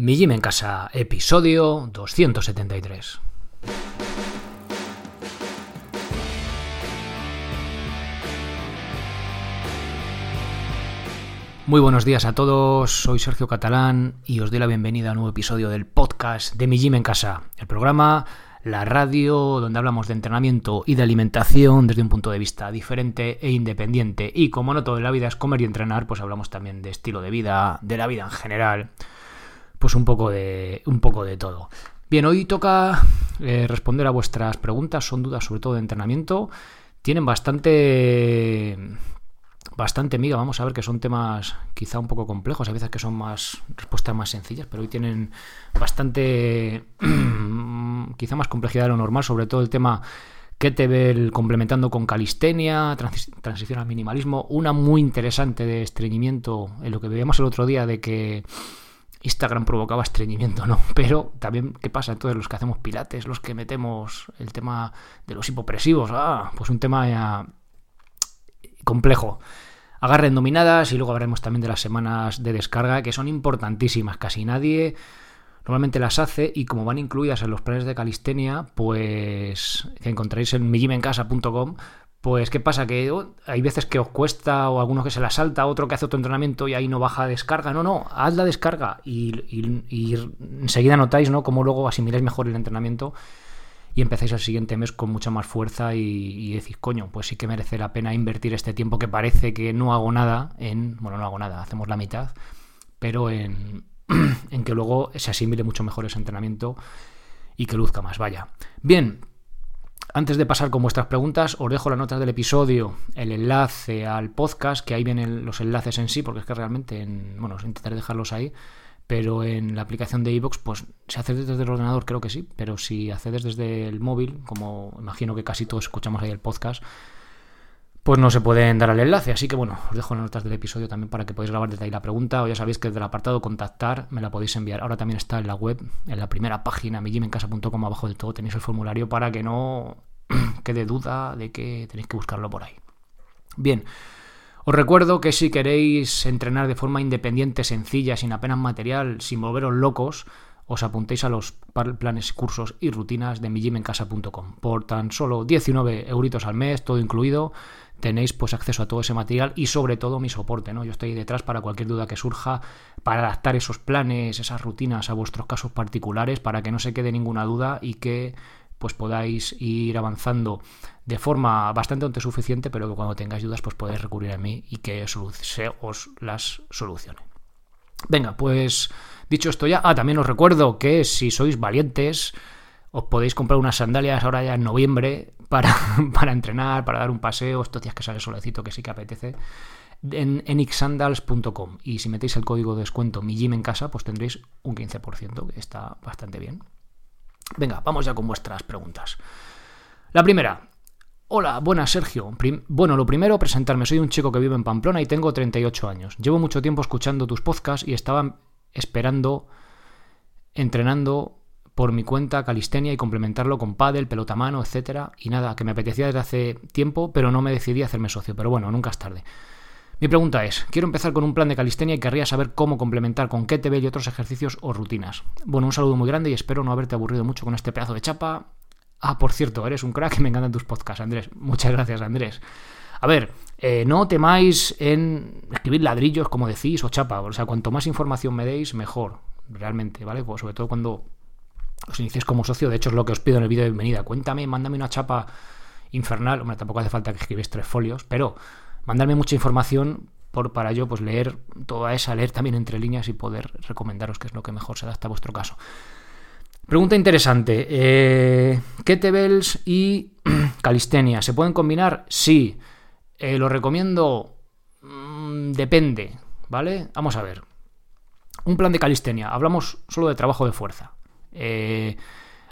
Mi Gym en Casa, episodio 273. Muy buenos días a todos, soy Sergio Catalán y os doy la bienvenida a un nuevo episodio del podcast de Mi Gym en Casa, el programa, la radio donde hablamos de entrenamiento y de alimentación desde un punto de vista diferente e independiente. Y como no todo en la vida es comer y entrenar, pues hablamos también de estilo de vida, de la vida en general pues un poco de, un poco de todo. Bien, hoy toca eh, responder a vuestras preguntas, son dudas sobre todo de entrenamiento. Tienen bastante bastante miga, vamos a ver que son temas quizá un poco complejos, a veces que son más respuestas más sencillas, pero hoy tienen bastante quizá más complejidad de lo normal, sobre todo el tema Kettlebell complementando con calistenia, transición al minimalismo, una muy interesante de estreñimiento, en lo que veíamos el otro día de que Instagram provocaba estreñimiento, ¿no? Pero también, ¿qué pasa? Entonces, los que hacemos pilates, los que metemos el tema de los hipopresivos, ah, pues un tema ya complejo. Agarren dominadas y luego hablaremos también de las semanas de descarga, que son importantísimas. Casi nadie normalmente las hace y como van incluidas en los planes de calistenia, pues que encontraréis en mijimencasa.com, pues, ¿qué pasa? Que oh, hay veces que os cuesta, o alguno que se la salta, otro que hace otro entrenamiento y ahí no baja descarga. No, no, haz la descarga y, enseguida notáis, ¿no? Cómo luego asimiláis mejor el entrenamiento y empezáis el siguiente mes con mucha más fuerza y, y, decís, coño, pues sí que merece la pena invertir este tiempo que parece que no hago nada en, bueno, no hago nada, hacemos la mitad, pero en, en que luego se asimile mucho mejor ese entrenamiento y que luzca más. Vaya. Bien, antes de pasar con vuestras preguntas, os dejo las notas del episodio, el enlace al podcast, que ahí vienen los enlaces en sí, porque es que realmente, en, bueno, intentaré dejarlos ahí, pero en la aplicación de iVoox, pues si haces desde el ordenador creo que sí, pero si accedes desde el móvil, como imagino que casi todos escuchamos ahí el podcast, pues no se pueden dar al enlace. Así que bueno, os dejo las notas del episodio también para que podáis grabar desde ahí la pregunta. O ya sabéis que desde el apartado contactar me la podéis enviar. Ahora también está en la web, en la primera página, mijimencasa.com, abajo del todo tenéis el formulario para que no quede duda de que tenéis que buscarlo por ahí. Bien. Os recuerdo que si queréis entrenar de forma independiente, sencilla, sin apenas material, sin volveros locos, os apuntéis a los planes, cursos y rutinas de mijimencasa.com. Por tan solo 19 euritos al mes, todo incluido, tenéis pues acceso a todo ese material y sobre todo mi soporte, ¿no? Yo estoy detrás para cualquier duda que surja, para adaptar esos planes, esas rutinas a vuestros casos particulares, para que no se quede ninguna duda y que pues podáis ir avanzando de forma bastante autosuficiente, pero que cuando tengáis dudas pues podéis recurrir a mí y que os las solucione. Venga, pues Dicho esto ya, ah, también os recuerdo que si sois valientes, os podéis comprar unas sandalias ahora ya en noviembre para, para entrenar, para dar un paseo, estos días que sale solecito que sí que apetece, en enixsandals.com. Y si metéis el código de descuento mi gym en casa, pues tendréis un 15%, que está bastante bien. Venga, vamos ya con vuestras preguntas. La primera, Hola, buenas Sergio. bueno, lo primero, presentarme. Soy un chico que vive en Pamplona y tengo 38 años. Llevo mucho tiempo escuchando tus podcasts y estaba esperando, entrenando por mi cuenta calistenia y complementarlo con pádel, pelota mano, etcétera, y nada, que me apetecía desde hace tiempo, pero no me decidí a hacerme socio, pero bueno, nunca es tarde. Mi pregunta es, quiero empezar con un plan de calistenia y querría saber cómo complementar con kettlebell y otros ejercicios o rutinas. Bueno, un saludo muy grande y espero no haberte aburrido mucho con este pedazo de chapa. Ah, por cierto, eres un crack y me encantan tus podcasts, Andrés. Muchas gracias, Andrés. A ver, eh, no temáis en escribir ladrillos, como decís, o chapa. O sea, cuanto más información me deis, mejor, realmente, ¿vale? Pues sobre todo cuando os iniciéis como socio. De hecho, es lo que os pido en el vídeo de bienvenida. Cuéntame, mándame una chapa infernal. Hombre, tampoco hace falta que escribáis tres folios, pero mandadme mucha información por, para yo pues leer toda esa, leer también entre líneas y poder recomendaros qué es lo que mejor se adapta a vuestro caso. Pregunta interesante. Eh, ¿Kettlebells y calistenia se pueden combinar? Sí. Eh, ¿Lo recomiendo? Mm, depende, ¿vale? Vamos a ver. Un plan de calistenia. Hablamos solo de trabajo de fuerza. Eh,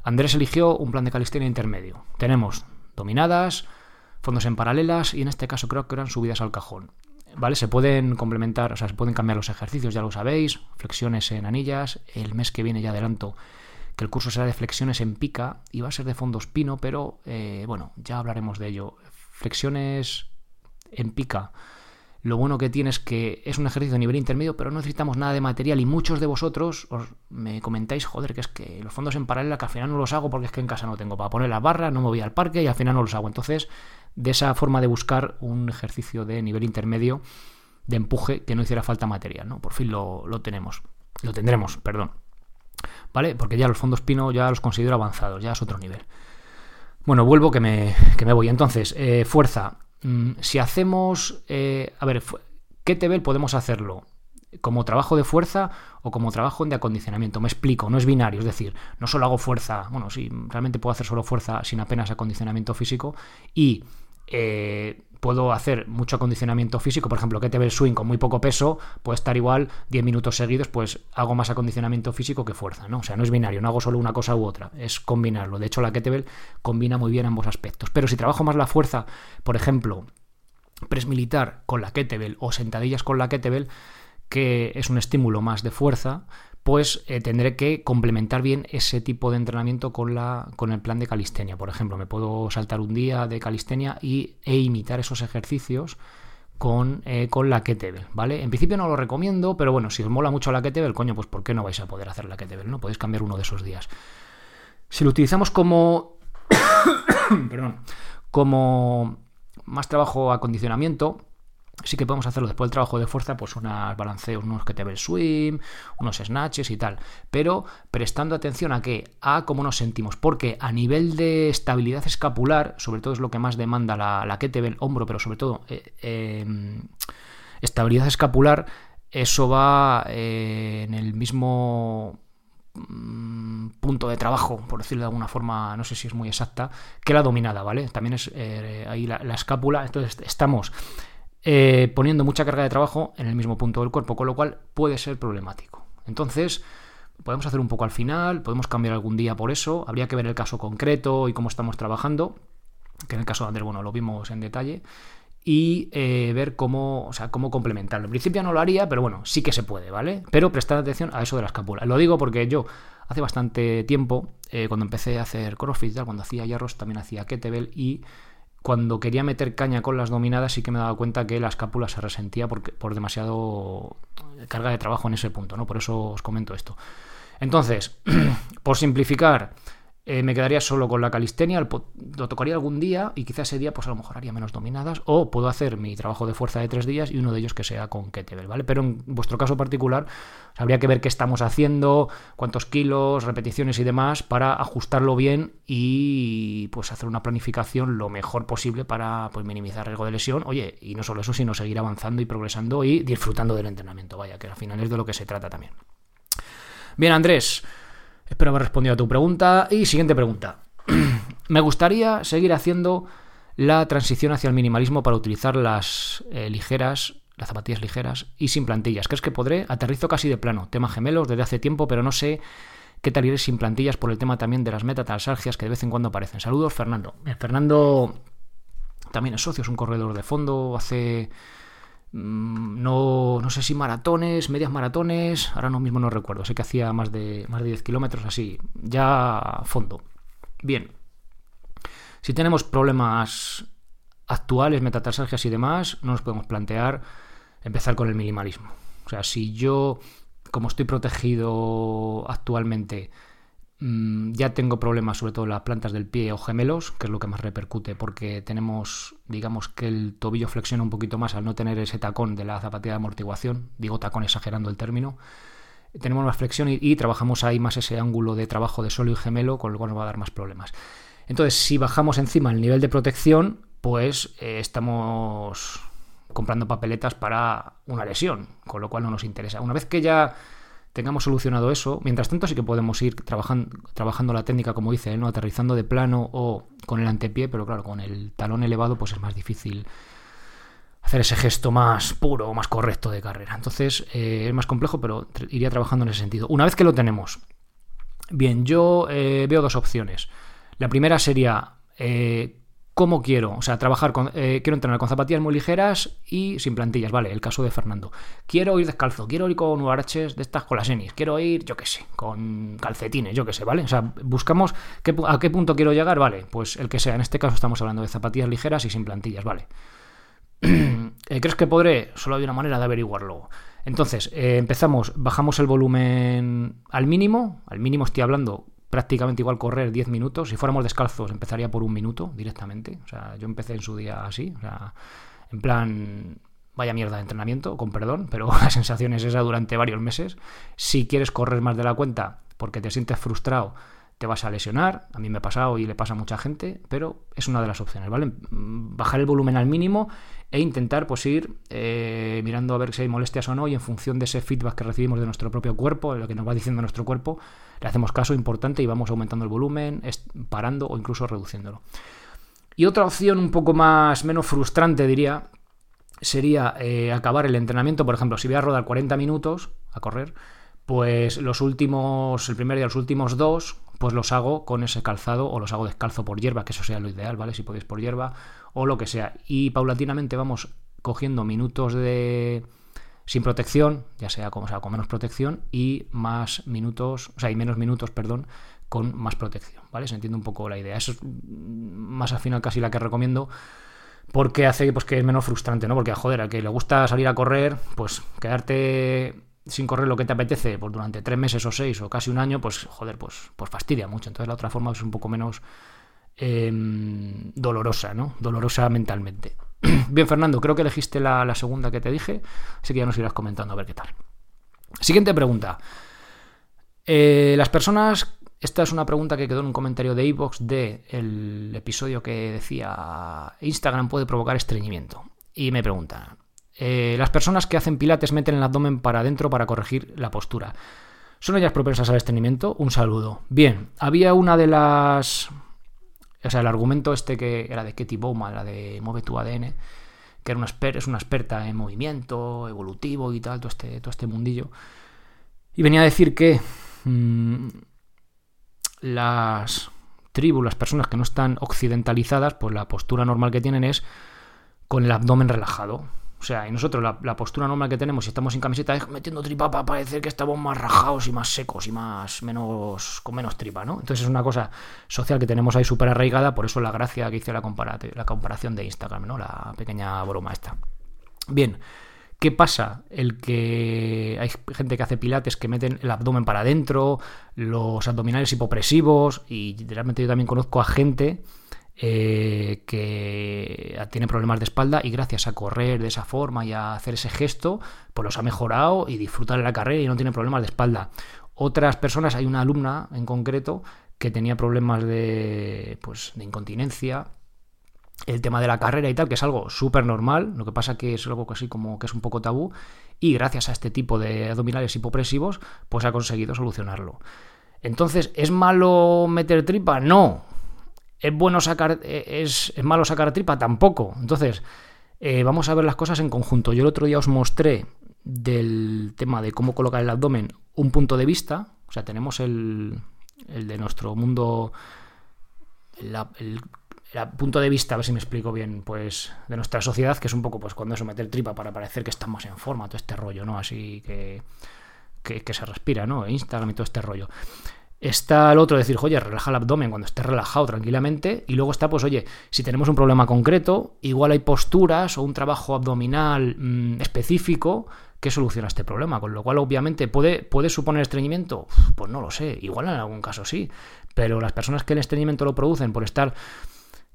Andrés eligió un plan de calistenia intermedio. Tenemos dominadas, fondos en paralelas y en este caso creo que eran subidas al cajón. ¿Vale? Se pueden complementar, o sea, se pueden cambiar los ejercicios, ya lo sabéis, flexiones en anillas. El mes que viene ya adelanto que el curso será de flexiones en pica y va a ser de fondos pino, pero eh, bueno, ya hablaremos de ello. Flexiones en pica lo bueno que tiene es que es un ejercicio de nivel intermedio, pero no necesitamos nada de material y muchos de vosotros os me comentáis, joder, que es que los fondos en paralela que al final no los hago porque es que en casa no tengo para poner las barras, no me voy al parque y al final no los hago. Entonces, de esa forma de buscar un ejercicio de nivel intermedio de empuje que no hiciera falta material, ¿no? Por fin lo, tenemos, lo tendremos, perdón. ¿Vale? Porque ya los fondos Pino ya los considero avanzados, ya es otro nivel. Bueno, vuelvo que me, que me voy. Entonces, eh, fuerza. Mm, si hacemos, eh, a ver, ¿qué podemos hacerlo? como trabajo de fuerza o como trabajo de acondicionamiento. Me explico, no es binario, es decir, no solo hago fuerza, bueno, sí, realmente puedo hacer solo fuerza sin apenas acondicionamiento físico y eh, puedo hacer mucho acondicionamiento físico, por ejemplo, el swing con muy poco peso, puede estar igual 10 minutos seguidos, pues hago más acondicionamiento físico que fuerza, ¿no? O sea, no es binario, no hago solo una cosa u otra, es combinarlo. De hecho, la kettlebell combina muy bien ambos aspectos. Pero si trabajo más la fuerza, por ejemplo, press militar con la kettlebell o sentadillas con la kettlebell, que es un estímulo más de fuerza, pues eh, tendré que complementar bien ese tipo de entrenamiento con, la, con el plan de calistenia. Por ejemplo, me puedo saltar un día de calistenia y, e imitar esos ejercicios con, eh, con la kettlebell, ¿vale? En principio no lo recomiendo, pero bueno, si os mola mucho la kettlebell, coño, pues ¿por qué no vais a poder hacer la kettlebell? ¿no? Podéis cambiar uno de esos días. Si lo utilizamos como... perdón, como más trabajo acondicionamiento, sí que podemos hacerlo después del trabajo de fuerza, pues unos balanceos, unos que el swim, unos snatches y tal. Pero prestando atención a qué, a cómo nos sentimos. Porque a nivel de estabilidad escapular, sobre todo es lo que más demanda la, la que el hombro, pero sobre todo eh, em, estabilidad escapular, eso va eh, en el mismo mm, punto de trabajo, por decirlo de alguna forma, no sé si es muy exacta, que la dominada, ¿vale? También es eh, ahí la, escápula, entonces estamos eh, poniendo mucha carga de trabajo en el mismo punto del cuerpo, con lo cual puede ser problemático. Entonces, podemos hacer un poco al final, podemos cambiar algún día por eso, habría que ver el caso concreto y cómo estamos trabajando, que en el caso de Ander, bueno, lo vimos en detalle, y eh, ver cómo, o sea, cómo complementarlo. En principio no lo haría, pero bueno, sí que se puede, ¿vale? Pero prestar atención a eso de la escápula. Lo digo porque yo hace bastante tiempo, eh, cuando empecé a hacer crossfit, cuando hacía hierros, también hacía kettlebell y cuando quería meter caña con las dominadas sí que me daba cuenta que la escápula se resentía por, por demasiado carga de trabajo en ese punto, ¿no? Por eso os comento esto. Entonces, por simplificar, eh, me quedaría solo con la calistenia, lo tocaría algún día y quizás ese día pues a lo mejor haría menos dominadas o puedo hacer mi trabajo de fuerza de tres días y uno de ellos que sea con kettlebell, ¿vale? Pero en vuestro caso particular habría que ver qué estamos haciendo, cuántos kilos, repeticiones y demás para ajustarlo bien y pues hacer una planificación lo mejor posible para pues minimizar riesgo de lesión, oye, y no solo eso, sino seguir avanzando y progresando y disfrutando del entrenamiento, vaya, que al final es de lo que se trata también. Bien, Andrés, Espero haber respondido a tu pregunta. Y siguiente pregunta. Me gustaría seguir haciendo la transición hacia el minimalismo para utilizar las eh, ligeras, las zapatillas ligeras y sin plantillas. ¿Crees que podré? Aterrizo casi de plano. Tema gemelos desde hace tiempo, pero no sé qué tal iré sin plantillas por el tema también de las metatarsalgias que de vez en cuando aparecen. Saludos, Fernando. Fernando también es socio, es un corredor de fondo, hace no, no sé si maratones, medias maratones, ahora mismo no recuerdo, sé que hacía más de, más de 10 kilómetros así, ya fondo. Bien, si tenemos problemas actuales, metatarsalgias y demás, no nos podemos plantear empezar con el minimalismo. O sea, si yo, como estoy protegido actualmente, Mm, ya tengo problemas sobre todo en las plantas del pie o gemelos, que es lo que más repercute, porque tenemos, digamos que el tobillo flexiona un poquito más al no tener ese tacón de la zapatilla de amortiguación, digo tacón exagerando el término. Tenemos más flexión y, trabajamos ahí más ese ángulo de trabajo de suelo y gemelo, con lo cual nos va a dar más problemas. Entonces, si bajamos encima el nivel de protección, pues eh, estamos comprando papeletas para una lesión, con lo cual no nos interesa. Una vez que ya tengamos solucionado eso, mientras tanto sí que podemos ir trabajando, trabajando la técnica, como dice, ¿no? aterrizando de plano o con el antepié, pero claro, con el talón elevado pues es más difícil hacer ese gesto más puro más correcto de carrera. Entonces eh, es más complejo, pero iría trabajando en ese sentido. Una vez que lo tenemos, bien, yo eh, veo dos opciones. La primera sería eh, cómo quiero, o sea, trabajar con, eh, quiero entrenar con zapatillas muy ligeras y sin plantillas, vale, el caso de Fernando. Quiero ir descalzo, quiero ir con huaraches de estas con las enis, quiero ir, yo qué sé, con calcetines, yo qué sé, ¿vale? O sea, buscamos a qué punto quiero llegar, vale, pues el que sea, en este caso estamos hablando de zapatillas ligeras y sin plantillas, vale. ¿Crees que podré? Solo hay una manera de averiguarlo. Entonces, empezamos, bajamos el volumen al mínimo. Al mínimo estoy hablando prácticamente igual correr 10 minutos. Si fuéramos descalzos, empezaría por un minuto directamente. O sea, yo empecé en su día así. O sea, en plan, vaya mierda de entrenamiento, con perdón, pero la sensación es esa durante varios meses. Si quieres correr más de la cuenta porque te sientes frustrado, te vas a lesionar. A mí me ha pasado y le pasa a mucha gente, pero es una de las opciones, ¿vale? Bajar el volumen al mínimo e intentar pues ir eh, mirando a ver si hay molestias o no y en función de ese feedback que recibimos de nuestro propio cuerpo, de lo que nos va diciendo nuestro cuerpo, le hacemos caso importante y vamos aumentando el volumen, parando o incluso reduciéndolo. Y otra opción un poco más menos frustrante diría sería eh, acabar el entrenamiento, por ejemplo, si voy a rodar 40 minutos a correr, pues los últimos, el primer día, los últimos dos, pues los hago con ese calzado o los hago descalzo por hierba, que eso sea lo ideal, ¿vale? Si podéis por hierba o lo que sea. Y paulatinamente vamos cogiendo minutos de sin protección, ya sea como sea con menos protección y más minutos, o sea, y menos minutos, perdón, con más protección, ¿vale? Se entiende un poco la idea. Eso es más al final casi la que recomiendo porque hace pues, que es menos frustrante, ¿no? Porque, joder, a que le gusta salir a correr, pues quedarte sin correr lo que te apetece pues, durante tres meses o seis o casi un año, pues, joder, pues, pues fastidia mucho. Entonces la otra forma es un poco menos em, dolorosa, ¿no? Dolorosa mentalmente. Bien, Fernando, creo que elegiste la, segunda que te dije, así que ya nos irás comentando a ver qué tal. Siguiente pregunta. Eh, las personas esta es una pregunta que quedó en un comentario de iVoox del episodio que decía Instagram puede provocar estreñimiento. Y me preguntan, eh, las personas que hacen pilates meten el abdomen para adentro para corregir la postura. ¿Son ellas propensas al estreñimiento? Un saludo. Bien, había una de las... O sea, el argumento este que era de Katie Bowman, la de Mueve tu ADN, que era una es una experta en movimiento, evolutivo y tal, todo este, todo este mundillo. Y venía a decir que... Mm, las tribus, las personas que no están occidentalizadas, pues la postura normal que tienen es con el abdomen relajado. O sea, y nosotros la, postura normal que tenemos si estamos sin camiseta es metiendo tripa para parecer que estamos más rajados y más secos y más menos con menos tripa, ¿no? Entonces es una cosa social que tenemos ahí súper arraigada, por eso la gracia que hice la, comparación de Instagram, ¿no? La pequeña broma esta. Bien, ¿Qué pasa? El que hay gente que hace pilates que meten el abdomen para adentro, los abdominales hipopresivos, y realmente yo también conozco a gente eh, que tiene problemas de espalda y gracias a correr de esa forma y a hacer ese gesto, pues los ha mejorado y disfrutar de la carrera y no tiene problemas de espalda. Otras personas, hay una alumna en concreto que tenía problemas de, pues, de incontinencia el tema de la carrera y tal, que es algo súper normal, lo que pasa que es algo así como que es un poco tabú, y gracias a este tipo de abdominales hipopresivos, pues ha conseguido solucionarlo. Entonces, ¿es malo meter tripa? No. ¿Es bueno sacar, e, es, malo sacar tripa? Tampoco. Entonces, eh, vamos a ver las cosas en conjunto. Yo el otro día os mostré del tema de cómo colocar el abdomen un punto de vista. O sea, tenemos el, el de nuestro mundo, el punto de vista, a ver si me explico bien, pues de nuestra sociedad, que es un poco pues cuando eso meter tripa para parecer que estamos en forma, todo este rollo, ¿no? Así que, que, se respira, ¿no? Instagram y todo este rollo. Está el otro decir, oye, relaja el abdomen cuando estés relajado tranquilamente. Y luego está, pues, oye, si tenemos un problema concreto, igual hay posturas o un trabajo abdominal mm, específico que soluciona este problema. Con lo cual, obviamente, ¿puede, ¿puede suponer estreñimiento? Pues no lo sé. Igual en algún caso sí. Pero las personas que el estreñimiento lo producen por estar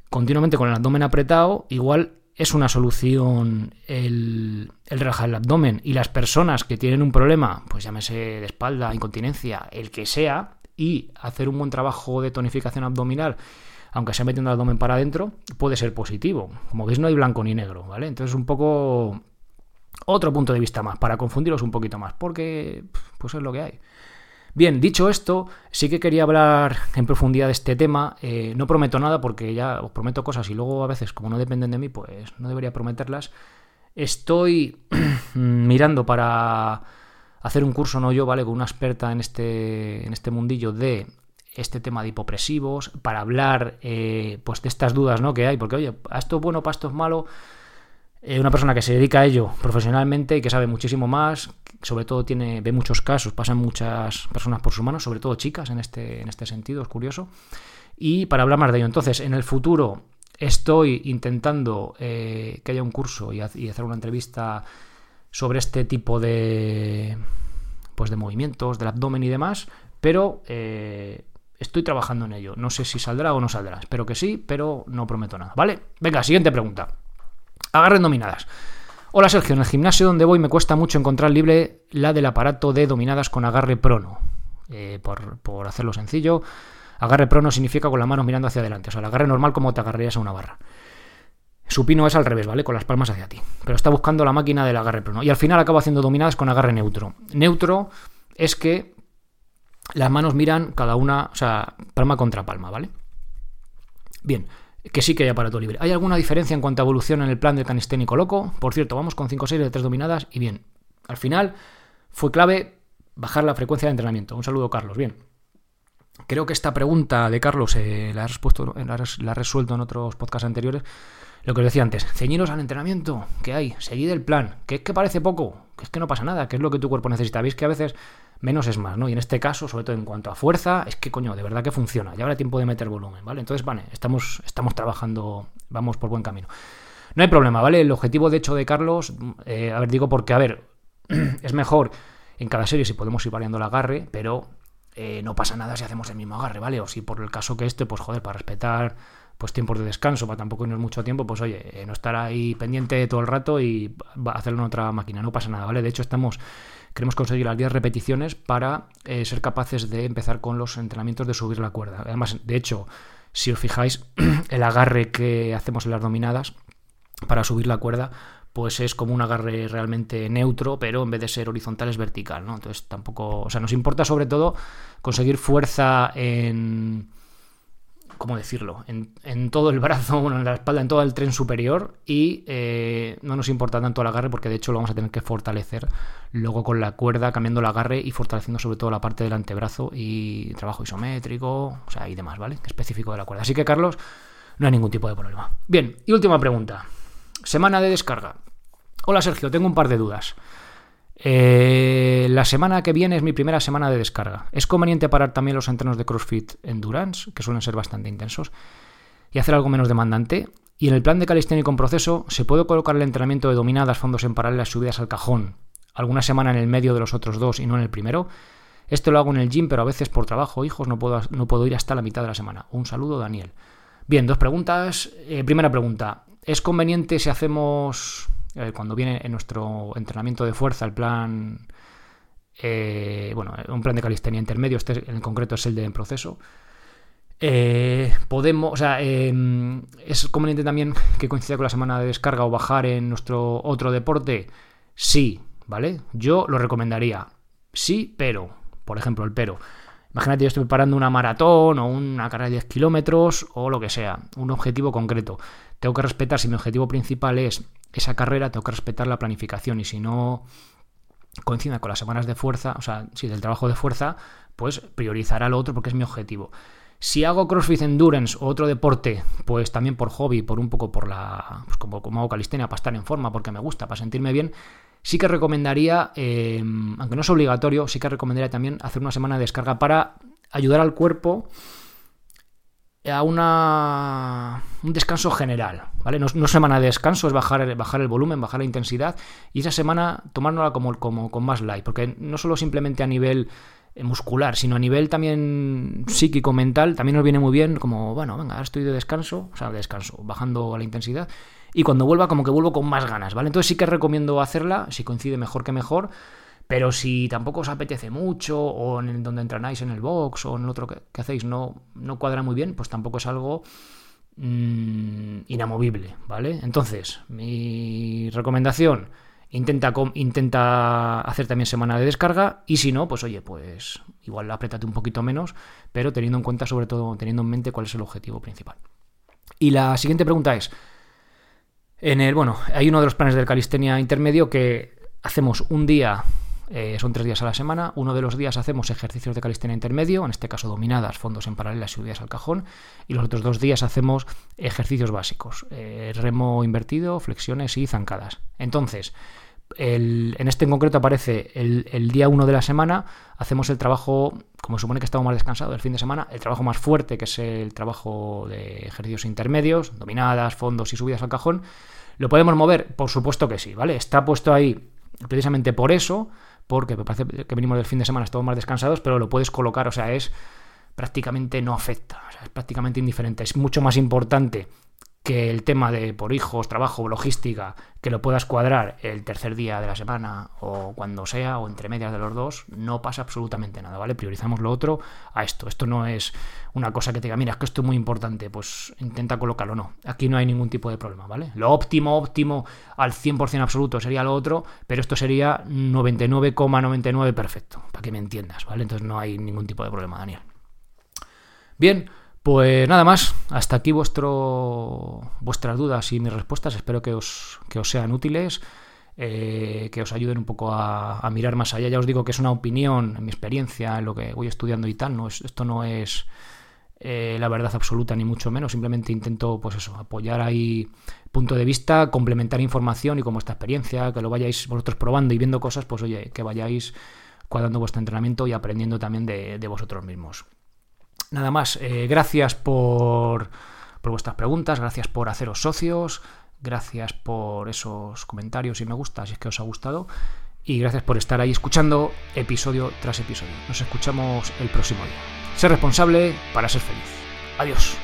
continuamente con el abdomen apretado, igual es una solución el, el, relajar el abdomen. Y las personas que tienen un problema, pues llámese de espalda, incontinencia, el que sea, y hacer un buen trabajo de tonificación abdominal, aunque sea metiendo el abdomen para adentro, puede ser positivo. Como veis, no hay blanco ni negro, ¿vale? Entonces, un poco otro punto de vista más, para confundiros un poquito más, porque pues es lo que hay. Bien, dicho esto, sí que quería hablar en profundidad de este tema. Eh, no prometo nada porque ya os prometo cosas y luego a veces, como no dependen de mí, pues no debería prometerlas. Estoy mirando para hacer un curso, no yo, ¿vale? Con una experta en este, en este mundillo de este tema de hipopresivos, para hablar eh, pues de estas dudas ¿no? que hay, porque oye, a esto es bueno, para esto es malo. Eh, una persona que se dedica a ello profesionalmente y que sabe muchísimo más, sobre todo tiene, ve muchos casos, pasan muchas personas por sus manos, sobre todo chicas en este, en este sentido, es curioso. Y para hablar más de ello, entonces, en el futuro, estoy intentando eh, que haya un curso y, hacer una entrevista sobre este tipo de, pues de movimientos del abdomen y demás, pero eh, estoy trabajando en ello. No sé si saldrá o no saldrá. Espero que sí, pero no prometo nada. ¿Vale? Venga, siguiente pregunta. Agarren dominadas. Hola Sergio, en el gimnasio donde voy me cuesta mucho encontrar libre la del aparato de dominadas con agarre prono. Eh, por, por, hacerlo sencillo, agarre prono significa con la mano mirando hacia adelante. O sea, el agarre normal como te agarrarías a una barra. Supino es al revés, ¿vale? Con las palmas hacia ti. Pero está buscando la máquina del agarre prono. Y al final acabo haciendo dominadas con agarre neutro. Neutro es que las manos miran cada una, o sea, palma contra palma, ¿vale? Bien, que sí que hay aparato libre. ¿Hay alguna diferencia en cuanto a evolución en el plan de canisténico loco? Por cierto, vamos con 5 series de 3 dominadas y bien. Al final fue clave bajar la frecuencia de entrenamiento. Un saludo, Carlos. Bien. Creo que esta pregunta de Carlos eh, la, has respuesto, la, la resuelto en otros podcasts anteriores. Lo que os decía antes, ceñiros al entrenamiento que hay, seguid el plan, que es que parece poco, que es que no pasa nada, que es lo que tu cuerpo necesita. Veis que a veces menos es más, ¿no? Y en este caso, sobre todo en cuanto a fuerza, es que coño, de verdad que funciona. Ya habrá tiempo de meter volumen, ¿vale? Entonces, vale, estamos, estamos trabajando, vamos por buen camino. No hay problema, ¿vale? El objetivo, de hecho, de Carlos, eh, a ver, digo porque, a ver, es mejor en cada serie si podemos ir variando el agarre, pero eh, no pasa nada si hacemos el mismo agarre, ¿vale? O si por el caso que este, pues joder, para respetar pues tiempos de descanso, para tampoco irnos mucho tiempo, pues oye, eh, no estar ahí pendiente todo el rato y hacerlo en otra máquina, no pasa nada, ¿vale? De hecho, estamos queremos conseguir las 10 repeticiones para eh, ser capaces de empezar con los entrenamientos de subir la cuerda. Además, de hecho, si os fijáis, el agarre que hacemos en las dominadas para subir la cuerda, pues es como un agarre realmente neutro, pero en vez de ser horizontal es vertical, ¿no? Entonces tampoco, o sea, nos importa sobre todo conseguir fuerza en ¿cómo decirlo? En, todo el brazo, bueno, en la espalda, en todo el tren superior y eh, no nos importa tanto el agarre porque de hecho lo vamos a tener que fortalecer luego con la cuerda, cambiando el agarre y fortaleciendo sobre todo la parte del antebrazo y trabajo isométrico, o sea, y demás, ¿vale? Específico de la cuerda. Así que Carlos, no hay ningún tipo de problema. Bien, y última pregunta. Semana de descarga. Hola Sergio, tengo un par de dudas. Eh, la semana que viene es mi primera semana de descarga. Es conveniente parar también los entrenos de CrossFit Endurance, que suelen ser bastante intensos, y hacer algo menos demandante. Y en el plan de calisténico en proceso, ¿se puede colocar el entrenamiento de dominadas, fondos en paralelas, subidas al cajón, alguna semana en el medio de los otros dos y no en el primero? Esto lo hago en el gym, pero a veces por trabajo, hijos, no puedo, no puedo ir hasta la mitad de la semana. Un saludo, Daniel. Bien, dos preguntas. Eh, primera pregunta. ¿Es conveniente si hacemos cuando viene en nuestro entrenamiento de fuerza el plan, eh, bueno, un plan de calistenia intermedio, este en concreto es el de en proceso. Eh, podemos, o sea, em, es conveniente también que coincida con la semana de descarga o bajar en nuestro otro deporte. Sí, ¿vale? Yo lo recomendaría. Sí, pero, por ejemplo, el pero. Imagínate, yo estoy preparando una maratón o una carrera de 10 kilómetros o lo que sea, un objetivo concreto. Tengo que respetar si mi objetivo principal es esa carrera, tengo que respetar la planificación y si no coincide con las semanas de fuerza, o sea, si del trabajo de fuerza, pues priorizará lo otro porque es mi objetivo. Si hago CrossFit Endurance o otro deporte, pues también por hobby, por un poco por la. Pues como, como hago calistenia, para estar en forma, porque me gusta, para sentirme bien, sí que recomendaría, eh, aunque no es obligatorio, sí que recomendaría también hacer una semana de descarga para ayudar al cuerpo a una, un descanso general, ¿vale? No, semana de descanso, es bajar, bajar el volumen, bajar la intensidad y esa semana tomárnosla como, como con más light, porque no solo simplemente a nivel eh, muscular, sino a nivel también psíquico, mental, también nos viene muy bien como, bueno, venga, ahora estoy de descanso, o sea, de descanso, bajando la intensidad y cuando vuelva como que vuelvo con más ganas, ¿vale? Entonces sí que recomiendo hacerla, si coincide mejor que mejor, pero si tampoco os apetece mucho, o en el donde entrenáis en el box, o en el otro que, hacéis no, no cuadra muy bien, pues tampoco es algo mm, inamovible, ¿vale? Entonces, mi recomendación, intenta, intenta hacer también semana de descarga, y si no, pues oye, pues igual apriétate un poquito menos, pero teniendo en cuenta, sobre todo, teniendo en mente cuál es el objetivo principal. Y la siguiente pregunta es, en el, bueno, hay uno de los planes del calistenia intermedio que hacemos un día eh, son tres días a la semana. Uno de los días hacemos ejercicios de calistenia intermedio, en este caso dominadas, fondos en paralelas y subidas al cajón. Y los otros dos días hacemos ejercicios básicos, eh, remo invertido, flexiones y zancadas. Entonces, en este en concreto aparece el, día 1 de la semana, hacemos el trabajo como supone que estamos más descansados el fin de semana, el trabajo más fuerte, que es el trabajo de ejercicios intermedios, dominadas, fondos y subidas al cajón, ¿lo podemos mover? Por supuesto que sí, ¿vale? Está puesto ahí precisamente por eso, porque me parece que venimos del fin de semana, estamos más descansados, pero lo puedes colocar, o sea, es prácticamente no afecta, o sea, es prácticamente indiferente, es mucho más importante que el tema de por hijos, trabajo, logística, que lo puedas cuadrar el tercer día de la semana o cuando sea, o entre medias de los dos, no pasa absolutamente nada, ¿vale? Priorizamos lo otro a esto. Esto no es una cosa que te diga, mira, es que esto es muy importante, pues intenta colocarlo, no. Aquí no hay ningún tipo de problema, ¿vale? Lo óptimo, óptimo al 100% absoluto sería lo otro, pero esto sería 99,99 perfecto, para que me entiendas, ¿vale? Entonces no hay ningún tipo de problema, Daniel. Bien, pues nada más, hasta aquí vuestras dudas y mis respuestas. Espero que os, que os sean útiles, eh, que os ayuden un poco a, mirar más allá. Ya os digo que es una opinión, en mi experiencia, en lo que voy estudiando y tal. No esto no es eh, la verdad absoluta, ni mucho menos. Simplemente intento, pues eso, apoyar ahí punto de vista, complementar información y como esta experiencia, que lo vayáis vosotros probando y viendo cosas, pues oye, que vayáis cuadrando vuestro entrenamiento y aprendiendo también de vosotros mismos. Nada más, eh, gracias por, por vuestras preguntas, gracias por haceros socios, gracias por esos comentarios y me gusta si es que os ha gustado. Y gracias por estar ahí escuchando episodio tras episodio. Nos escuchamos el próximo día. Ser responsable para ser feliz. Adiós.